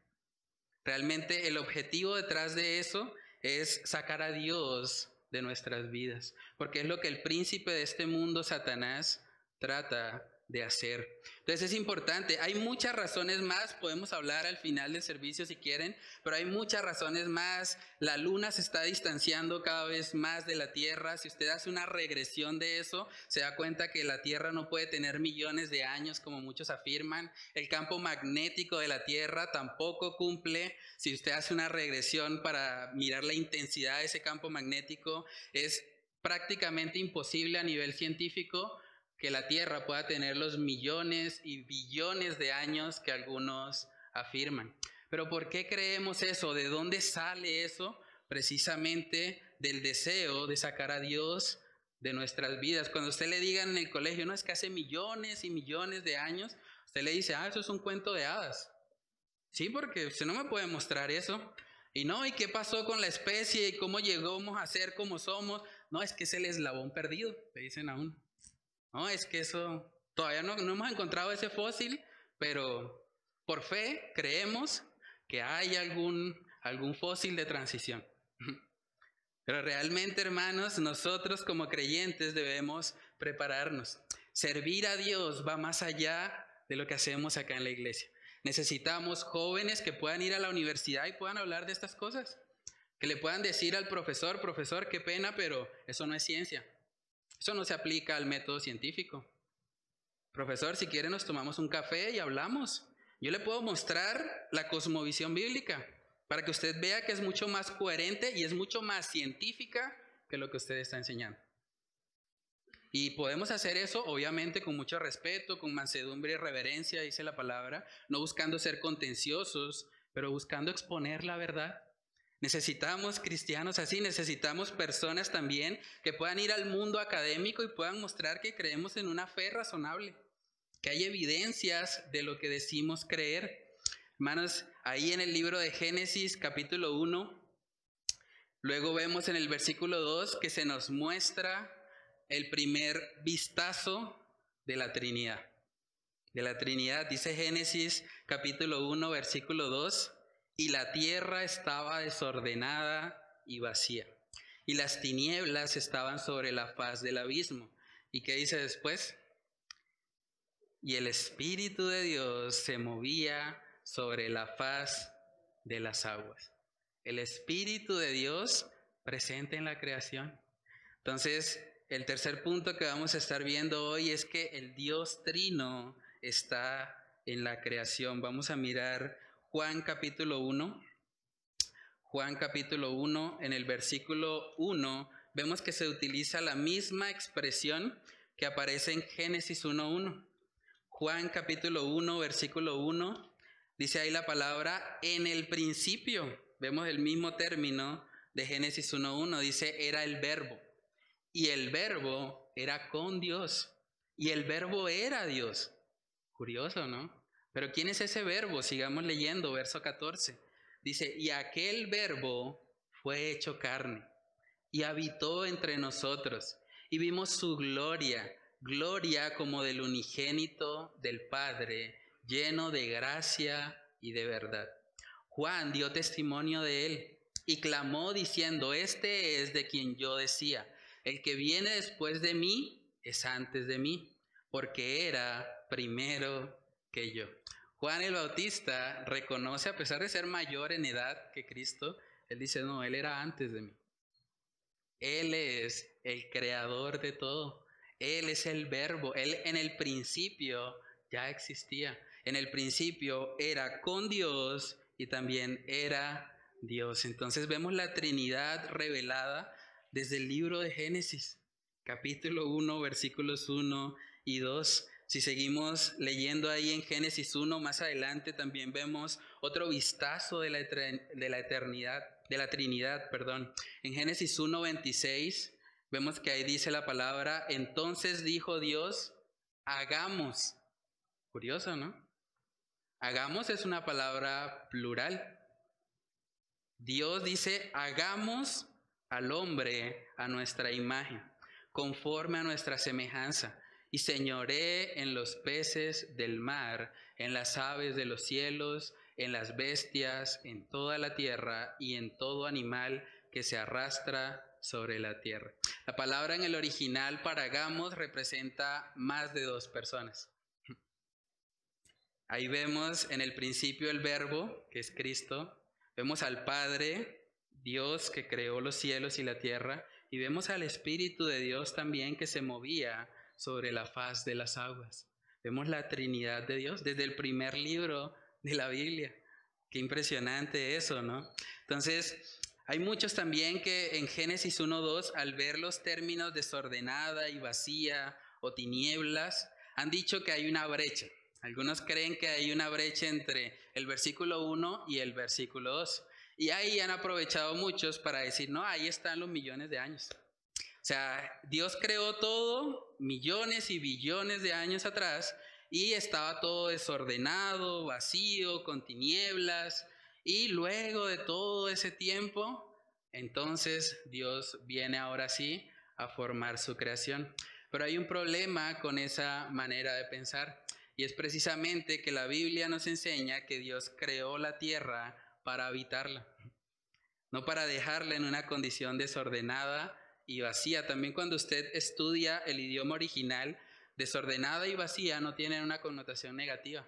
Realmente el objetivo detrás de eso es sacar a Dios de nuestras vidas, porque es lo que el príncipe de este mundo, Satanás, trata de hacer. Entonces es importante, hay muchas razones más, podemos hablar al final del servicio si quieren, pero hay muchas razones más. La luna se está distanciando cada vez más de la Tierra. Si usted hace una regresión de eso, se da cuenta que la Tierra no puede tener millones de años como muchos afirman. El campo magnético de la Tierra tampoco cumple. Si usted hace una regresión para mirar la intensidad de ese campo magnético, es prácticamente imposible a nivel científico que la Tierra pueda tener los millones y billones de años que algunos afirman. Pero ¿por qué creemos eso? ¿De dónde sale eso? Precisamente del deseo de sacar a Dios de nuestras vidas. Cuando usted le diga en el colegio, no es que hace millones y millones de años, usted le dice, ah, eso es un cuento de hadas. Sí, porque usted no me puede mostrar eso. Y no, ¿y qué pasó con la especie? ¿Y cómo llegamos a ser como somos? No, es que es el eslabón perdido, le dicen a uno. No, es que eso, todavía no, hemos encontrado ese fósil, pero por fe creemos que hay algún, algún fósil de transición. Pero realmente, hermanos, nosotros como creyentes debemos prepararnos. Servir a Dios va más allá de lo que hacemos acá en la iglesia. Necesitamos jóvenes que puedan ir a la universidad y puedan hablar de estas cosas. Que le puedan decir al profesor, profesor, qué pena, pero eso no es ciencia. Eso no se aplica al método científico. Profesor, si quiere nos tomamos un café y hablamos. Yo le puedo mostrar la cosmovisión bíblica para que usted vea que es mucho más coherente y es mucho más científica que lo que usted está enseñando. Y podemos hacer eso, obviamente, con mucho respeto, con mansedumbre y reverencia, dice la palabra, no buscando ser contenciosos, pero buscando exponer la verdad. Necesitamos cristianos así, necesitamos personas también que puedan ir al mundo académico y puedan mostrar que creemos en una fe razonable, que hay evidencias de lo que decimos creer. Hermanos, ahí en el libro de Génesis capítulo 1, luego vemos en el versículo 2 que se nos muestra el primer vistazo de la Trinidad. De la Trinidad, dice Génesis capítulo 1, versículo 2, y la tierra estaba desordenada y vacía, y las tinieblas estaban sobre la faz del abismo. ¿Y qué dice después? Y el Espíritu de Dios se movía sobre la faz de las aguas. El Espíritu de Dios presente en la creación. Entonces, el tercer punto que vamos a estar viendo hoy es que el Dios trino está en la creación. Vamos a mirar Juan capítulo 1. Juan capítulo 1, en el versículo 1, vemos que se utiliza la misma expresión que aparece en Génesis 1.1. Juan capítulo 1, versículo 1, dice ahí la palabra en el principio. Vemos el mismo término de Génesis 1.1, dice era el verbo. Y el verbo era con Dios. Y el verbo era Dios. Curioso, ¿no? Pero ¿quién es ese verbo? Sigamos leyendo, verso 14. Dice, y aquel verbo fue hecho carne y habitó entre nosotros y vimos su gloria, gloria como del unigénito del Padre, lleno de gracia y de verdad. Juan dio testimonio de él y clamó diciendo, este es de quien yo decía, el que viene después de mí es antes de mí, porque era primero que yo. Juan el Bautista reconoce, a pesar de ser mayor en edad que Cristo, él dice, no, él era antes de mí. Él es el creador de todo. Él es el verbo. Él en el principio ya existía. En el principio era con Dios y también era Dios. Entonces vemos la Trinidad revelada desde el libro de Génesis, capítulo 1, versículos 1 y 2. Si seguimos leyendo ahí en Génesis 1, más adelante también vemos otro vistazo de la, de la eternidad, de la Trinidad, perdón. En Génesis 1, 26, vemos que ahí dice la palabra, entonces dijo Dios, hagamos. Curioso, ¿no? Hagamos es una palabra plural. Dios dice, hagamos al hombre a nuestra imagen, conforme a nuestra semejanza, y señoré en los peces del mar, en las aves de los cielos, en las bestias, en toda la tierra y en todo animal que se arrastra sobre la tierra. La palabra en el original para gamos representa más de dos personas. Ahí vemos en el principio el verbo, que es Cristo, vemos al Padre, Dios que creó los cielos y la tierra, y vemos al Espíritu de Dios también que se movía sobre la faz de las aguas. Vemos la Trinidad de Dios desde el primer libro de la Biblia. Qué impresionante eso, ¿no? Entonces, hay muchos también que en Génesis 1.2, al ver los términos desordenada y vacía o tinieblas, han dicho que hay una brecha. Algunos creen que hay una brecha entre el versículo 1 y el versículo 2. Y ahí han aprovechado muchos para decir, no, ahí están los millones de años. O sea, Dios creó todo millones y billones de años atrás y estaba todo desordenado, vacío, con tinieblas. Y luego de todo ese tiempo, entonces Dios viene ahora sí a formar su creación. Pero hay un problema con esa manera de pensar y es precisamente que la Biblia nos enseña que Dios creó la tierra para habitarla, no para dejarla en una condición desordenada y vacía. También cuando usted estudia el idioma original, desordenada y vacía no tienen una connotación negativa.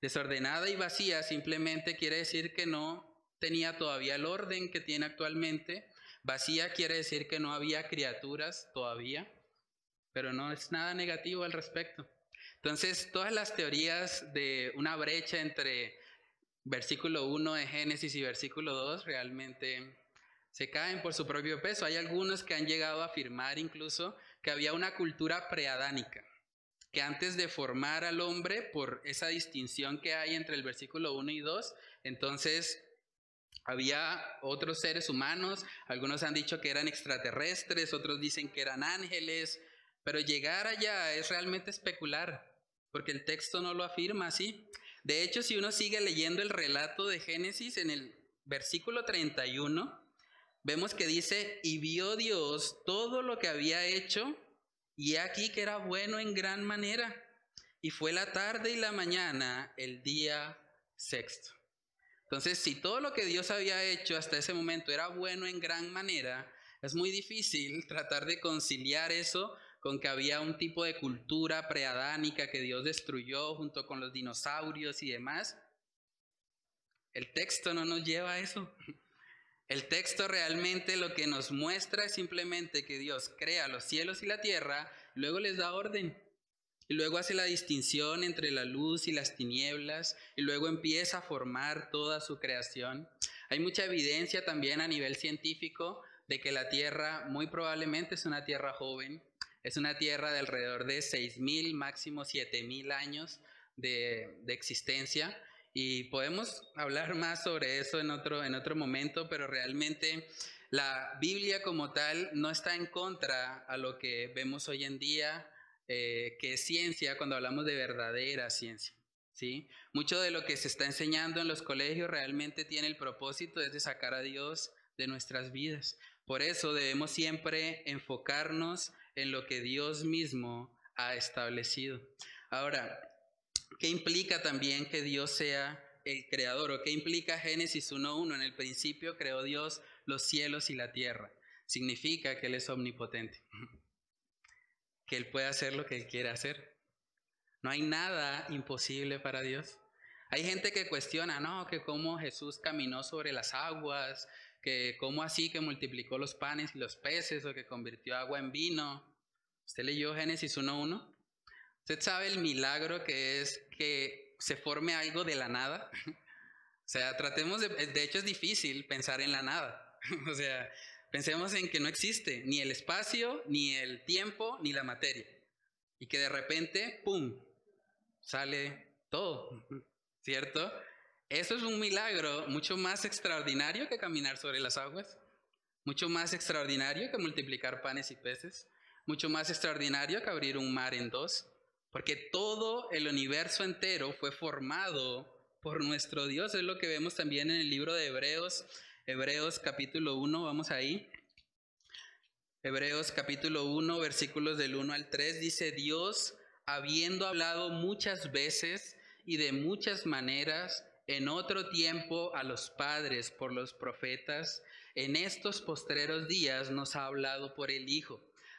Desordenada y vacía simplemente quiere decir que no tenía todavía el orden que tiene actualmente. Vacía quiere decir que no había criaturas todavía. pero no es nada negativo al respecto. Entonces, todas las teorías de una brecha entre versículo 1 de Génesis y versículo 2 realmente se caen por su propio peso. Hay algunos que han llegado a afirmar incluso que había una cultura preadánica, que antes de formar al hombre, por esa distinción que hay entre el versículo 1 y 2, entonces había otros seres humanos, algunos han dicho que eran extraterrestres, otros dicen que eran ángeles, pero llegar allá es realmente especular, porque el texto no lo afirma así. De hecho, si uno sigue leyendo el relato de Génesis en el versículo 31, vemos que dice, y vio Dios todo lo que había hecho, y aquí que era bueno en gran manera, y fue la tarde y la mañana el día sexto. Entonces, si todo lo que Dios había hecho hasta ese momento era bueno en gran manera, es muy difícil tratar de conciliar eso con que había un tipo de cultura preadánica que Dios destruyó junto con los dinosaurios y demás. El texto no nos lleva a eso. El texto realmente lo que nos muestra es simplemente que Dios crea los cielos y la tierra, luego les da orden. Y luego hace la distinción entre la luz y las tinieblas y luego empieza a formar toda su creación. Hay mucha evidencia también a nivel científico de que la Tierra muy probablemente es una Tierra joven, es una Tierra de alrededor de 6.000, máximo 7.000 años de, de existencia. Y podemos hablar más sobre eso en otro, en otro momento, pero realmente la Biblia como tal no está en contra a lo que vemos hoy en día, eh, que es ciencia cuando hablamos de verdadera ciencia. ¿sí? Mucho de lo que se está enseñando en los colegios realmente tiene el propósito de sacar a Dios de nuestras vidas. Por eso debemos siempre enfocarnos en lo que Dios mismo ha establecido. Ahora, ¿qué implica también que Dios sea el creador? ¿O qué implica Génesis 1.1? En el principio creó Dios los cielos y la tierra. Significa que Él es omnipotente que Él puede hacer lo que Él quiere hacer. No hay nada imposible para Dios. Hay gente que cuestiona, no, que cómo Jesús caminó sobre las aguas, que cómo así que multiplicó los panes y los peces o que convirtió agua en vino. ¿Usted leyó Génesis 1.1? ¿Usted sabe el milagro que es que se forme algo de la nada? o sea, tratemos de, de hecho es difícil pensar en la nada. o sea, Pensemos en que no existe ni el espacio, ni el tiempo, ni la materia. Y que de repente, ¡pum!, sale todo, ¿cierto? Eso es un milagro mucho más extraordinario que caminar sobre las aguas, mucho más extraordinario que multiplicar panes y peces, mucho más extraordinario que abrir un mar en dos, porque todo el universo entero fue formado por nuestro Dios. Es lo que vemos también en el libro de Hebreos Hebreos capítulo 1, vamos ahí. Hebreos capítulo 1, versículos del 1 al 3, dice Dios, habiendo hablado muchas veces y de muchas maneras en otro tiempo a los padres por los profetas, en estos postreros días nos ha hablado por el Hijo,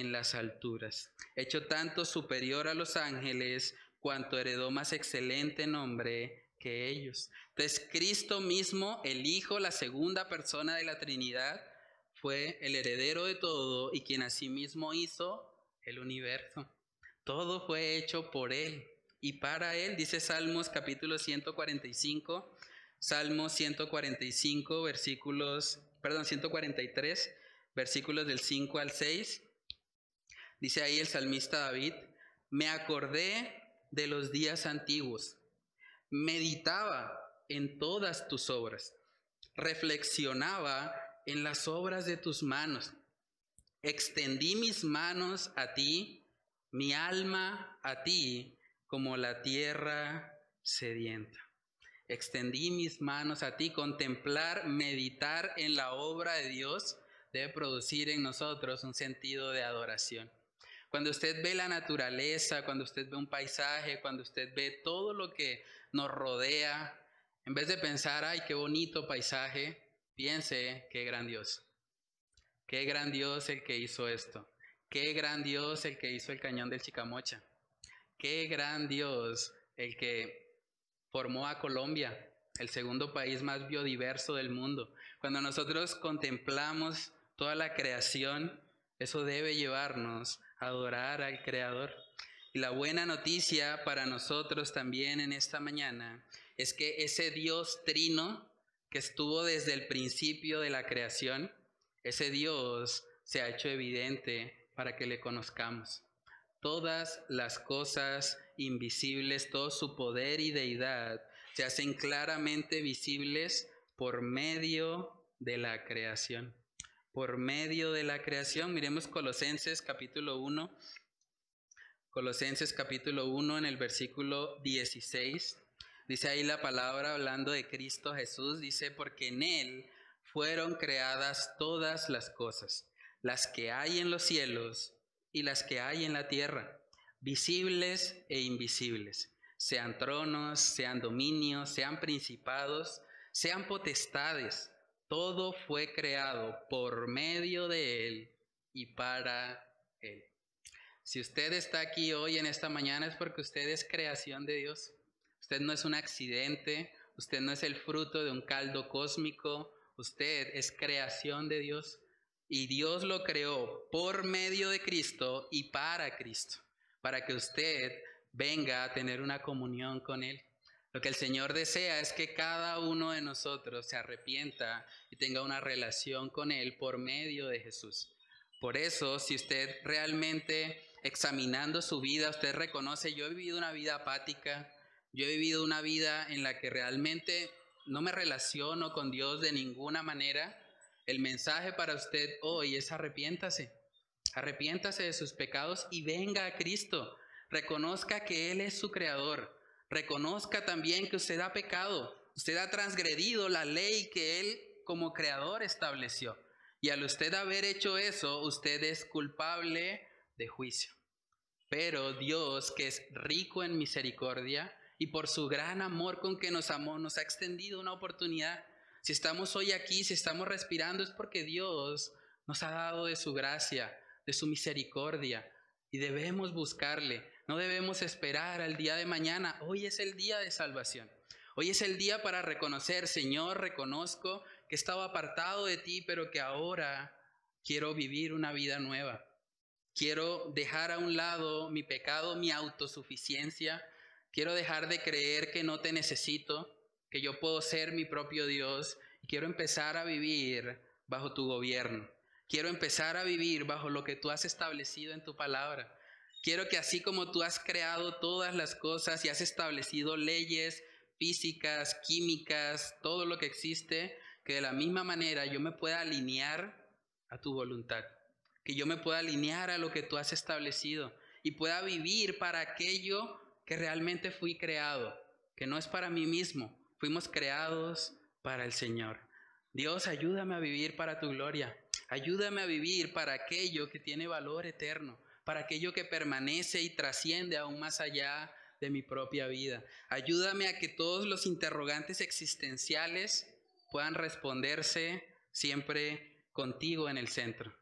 en las alturas, hecho tanto superior a los ángeles, cuanto heredó más excelente nombre que ellos. Entonces Cristo mismo, el Hijo, la segunda persona de la Trinidad, fue el heredero de todo y quien asimismo hizo el universo. Todo fue hecho por Él y para Él, dice Salmos capítulo 145, Salmos 145, versículos, perdón, 143, versículos del 5 al 6. Dice ahí el salmista David, me acordé de los días antiguos, meditaba en todas tus obras, reflexionaba en las obras de tus manos. Extendí mis manos a ti, mi alma a ti, como la tierra sedienta. Extendí mis manos a ti, contemplar, meditar en la obra de Dios debe producir en nosotros un sentido de adoración. Cuando usted ve la naturaleza, cuando usted ve un paisaje, cuando usted ve todo lo que nos rodea, en vez de pensar, ay, qué bonito paisaje, piense, qué gran Dios. Qué gran Dios el que hizo esto. Qué gran Dios el que hizo el cañón del Chicamocha. Qué gran Dios el que formó a Colombia, el segundo país más biodiverso del mundo. Cuando nosotros contemplamos toda la creación, eso debe llevarnos adorar al Creador. Y la buena noticia para nosotros también en esta mañana es que ese Dios trino que estuvo desde el principio de la creación, ese Dios se ha hecho evidente para que le conozcamos. Todas las cosas invisibles, todo su poder y deidad se hacen claramente visibles por medio de la creación. Por medio de la creación, miremos Colosenses capítulo 1. Colosenses capítulo 1 en el versículo 16. Dice ahí la palabra hablando de Cristo Jesús, dice, porque en Él fueron creadas todas las cosas, las que hay en los cielos y las que hay en la tierra, visibles e invisibles, sean tronos, sean dominios, sean principados, sean potestades, todo fue creado por medio de Él y para Él. Si usted está aquí hoy en esta mañana es porque usted es creación de Dios. Usted no es un accidente, usted no es el fruto de un caldo cósmico, usted es creación de Dios. Y Dios lo creó por medio de Cristo y para Cristo, para que usted venga a tener una comunión con Él. Lo que el Señor desea es que cada uno de nosotros se arrepienta y tenga una relación con Él por medio de Jesús. Por eso, si usted realmente examinando su vida, usted reconoce, yo he vivido una vida apática, yo he vivido una vida en la que realmente no me relaciono con Dios de ninguna manera. El mensaje para usted hoy es arrepiéntase. Arrepiéntase de sus pecados y venga a Cristo. Reconozca que Él es su creador. Reconozca también que usted ha pecado. Usted ha transgredido la ley que Él como creador estableció. Y al usted haber hecho eso, usted es culpable de juicio. Pero Dios, que es rico en misericordia, y por su gran amor con que nos amó, nos ha extendido una oportunidad. Si estamos hoy aquí, si estamos respirando, es porque Dios nos ha dado de su gracia, de su misericordia, y debemos buscarle. No debemos esperar al día de mañana. Hoy es el día de salvación. Hoy es el día para reconocer, Señor, reconozco que estaba apartado de ti, pero que ahora quiero vivir una vida nueva. Quiero dejar a un lado mi pecado, mi autosuficiencia, Quiero dejar de creer que no te necesito, que yo puedo ser mi propio Dios quiero empezar a vivir bajo tu gobierno. Quiero empezar a vivir bajo lo que tú has establecido en tu palabra. Quiero que así como tú has creado todas las cosas y has establecido leyes físicas, químicas, todo lo que existe, que de la misma manera yo me pueda alinear a tu voluntad, que yo me pueda alinear a lo que tú has establecido y pueda vivir para aquello que realmente fui creado, que no es para mí mismo, fuimos creados para el Señor. Dios, ayúdame a vivir para tu gloria, ayúdame a vivir para aquello que tiene valor eterno, para aquello que permanece y trasciende aún más allá de mi propia vida. Ayúdame a que todos los interrogantes existenciales puedan responderse siempre contigo en el centro,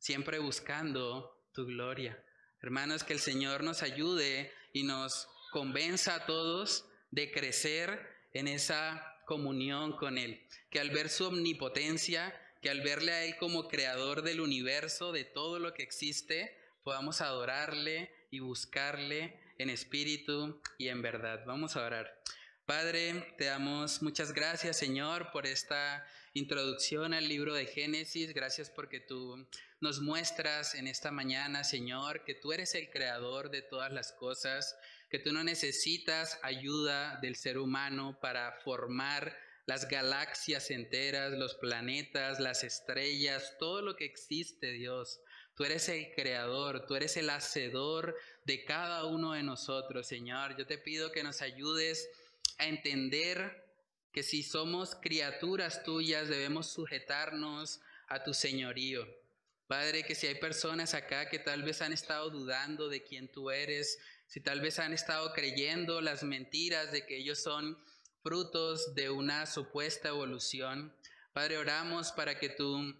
siempre buscando tu gloria. Hermanos, que el Señor nos ayude y nos convenza a todos de crecer en esa comunión con Él. Que al ver su omnipotencia, que al verle a Él como creador del universo, de todo lo que existe, podamos adorarle y buscarle en espíritu y en verdad. Vamos a orar. Padre, te damos muchas gracias, Señor, por esta introducción al libro de Génesis. Gracias porque tú nos muestras en esta mañana, Señor, que tú eres el creador de todas las cosas, que tú no necesitas ayuda del ser humano para formar las galaxias enteras, los planetas, las estrellas, todo lo que existe, Dios. Tú eres el creador, tú eres el hacedor de cada uno de nosotros, Señor. Yo te pido que nos ayudes a entender que si somos criaturas tuyas debemos sujetarnos a tu señorío. Padre, que si hay personas acá que tal vez han estado dudando de quién tú eres, si tal vez han estado creyendo las mentiras de que ellos son frutos de una supuesta evolución, Padre, oramos para que tú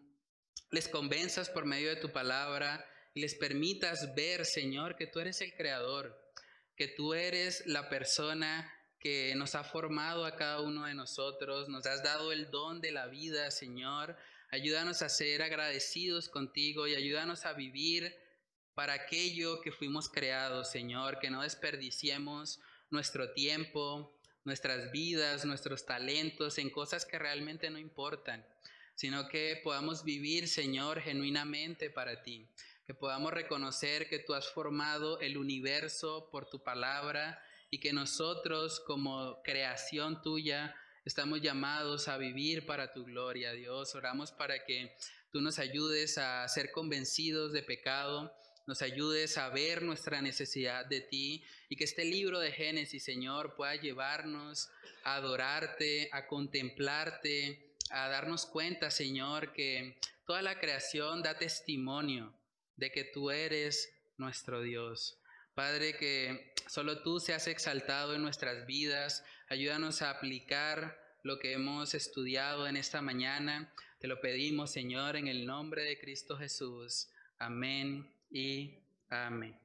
les convenzas por medio de tu palabra y les permitas ver, Señor, que tú eres el creador, que tú eres la persona que nos ha formado a cada uno de nosotros, nos has dado el don de la vida, Señor. Ayúdanos a ser agradecidos contigo y ayúdanos a vivir para aquello que fuimos creados, Señor, que no desperdiciemos nuestro tiempo, nuestras vidas, nuestros talentos en cosas que realmente no importan, sino que podamos vivir, Señor, genuinamente para ti, que podamos reconocer que tú has formado el universo por tu palabra y que nosotros como creación tuya estamos llamados a vivir para tu gloria, Dios. Oramos para que tú nos ayudes a ser convencidos de pecado, nos ayudes a ver nuestra necesidad de ti y que este libro de Génesis, Señor, pueda llevarnos a adorarte, a contemplarte, a darnos cuenta, Señor, que toda la creación da testimonio de que tú eres nuestro Dios. Padre, que solo tú seas exaltado en nuestras vidas. Ayúdanos a aplicar lo que hemos estudiado en esta mañana. Te lo pedimos, Señor, en el nombre de Cristo Jesús. Amén y amén.